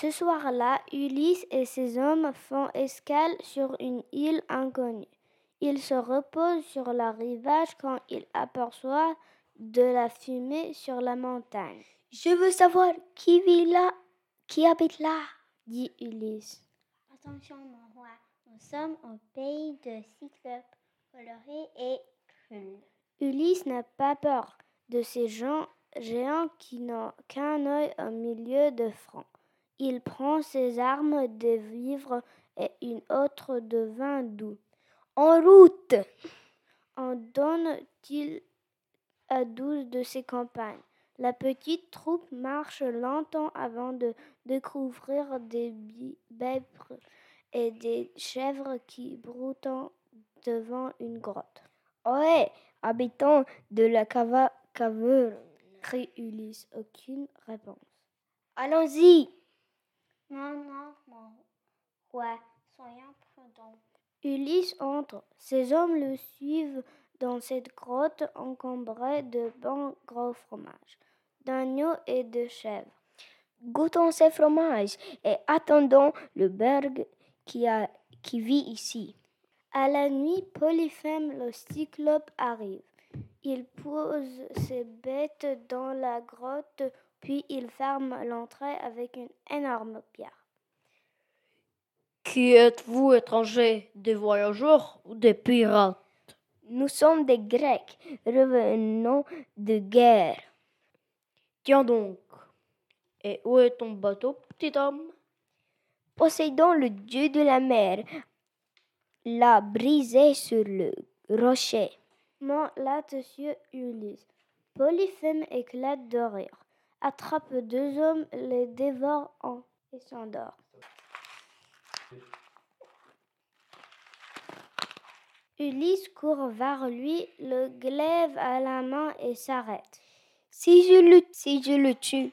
Ce soir-là, Ulysse et ses hommes font escale sur une île inconnue. Ils se reposent sur le rivage quand ils aperçoivent de la fumée sur la montagne. Je veux savoir qui vit là, qui habite là, dit Ulysse. Attention, mon roi, nous sommes au pays de Cyclope, coloré et cruel. Ulysse n'a pas peur de ces gens géants qui n'ont qu'un œil au milieu de front. Il prend ses armes, des vivres et une autre de vin doux. En route En donne-t-il à douze de ses compagnes. La petite troupe marche longtemps avant de découvrir des bèbres et des chèvres qui broutent devant une grotte. Ohé, habitants de la cava caveur, crie Ulysse. Aucune réponse. Allons-y Non, non, mon roi, soyons prudents. Ulysse entre. Ses hommes le suivent dans cette grotte encombrée de bons gros fromages, d'agneaux et de chèvres. Goûtons ces fromages et attendons le berg a, qui vit ici. À la nuit, Polyphème le cyclope arrive. Il pose ses bêtes dans la grotte, puis il ferme l'entrée avec une énorme pierre. Qui êtes-vous, étrangers, des voyageurs ou des pirates? Nous sommes des Grecs, revenons de guerre. Tiens donc, et où est ton bateau, petit homme? Poséidon, le dieu de la mer, l'a brisé sur le rocher. Mon là-dessus Ulysse. Polyphème éclate de rire, attrape deux hommes, les dévore en et s'endort. Ulysse court vers lui, le glaive à la main et s'arrête. Si je le, si je le tue,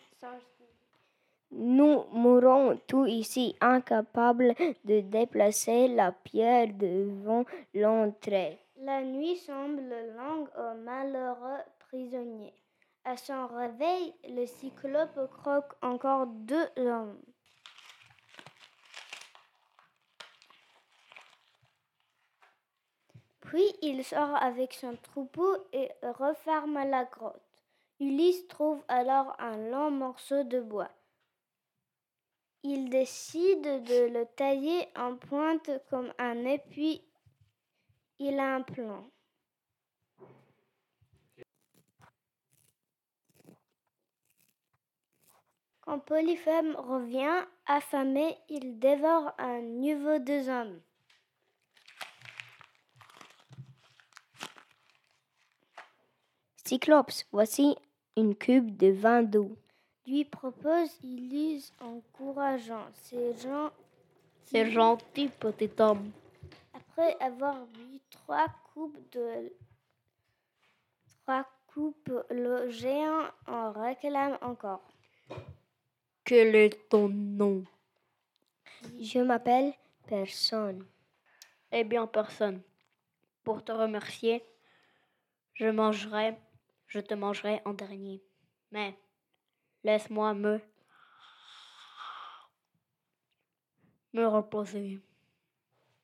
nous mourrons tous ici, incapables de déplacer la pierre devant l'entrée. La nuit semble longue au malheureux prisonnier. À son réveil, le cyclope croque encore deux hommes. Puis il sort avec son troupeau et referme la grotte. Ulysse trouve alors un long morceau de bois. Il décide de le tailler en pointe comme un épi. Il a un plan. Quand Polyphème revient, affamé, il dévore un nouveau deux hommes. Cyclops, voici une cube de vin doux. Lui propose Ulysse encourageant ces gens. C'est gentil, petit homme. Après avoir bu trois coupes de trois coupes, le géant en réclame encore. Quel est ton nom? Je m'appelle Personne. Eh bien, personne. Pour te remercier, je mangerai, je te mangerai en dernier. Mais laisse-moi me me reposer.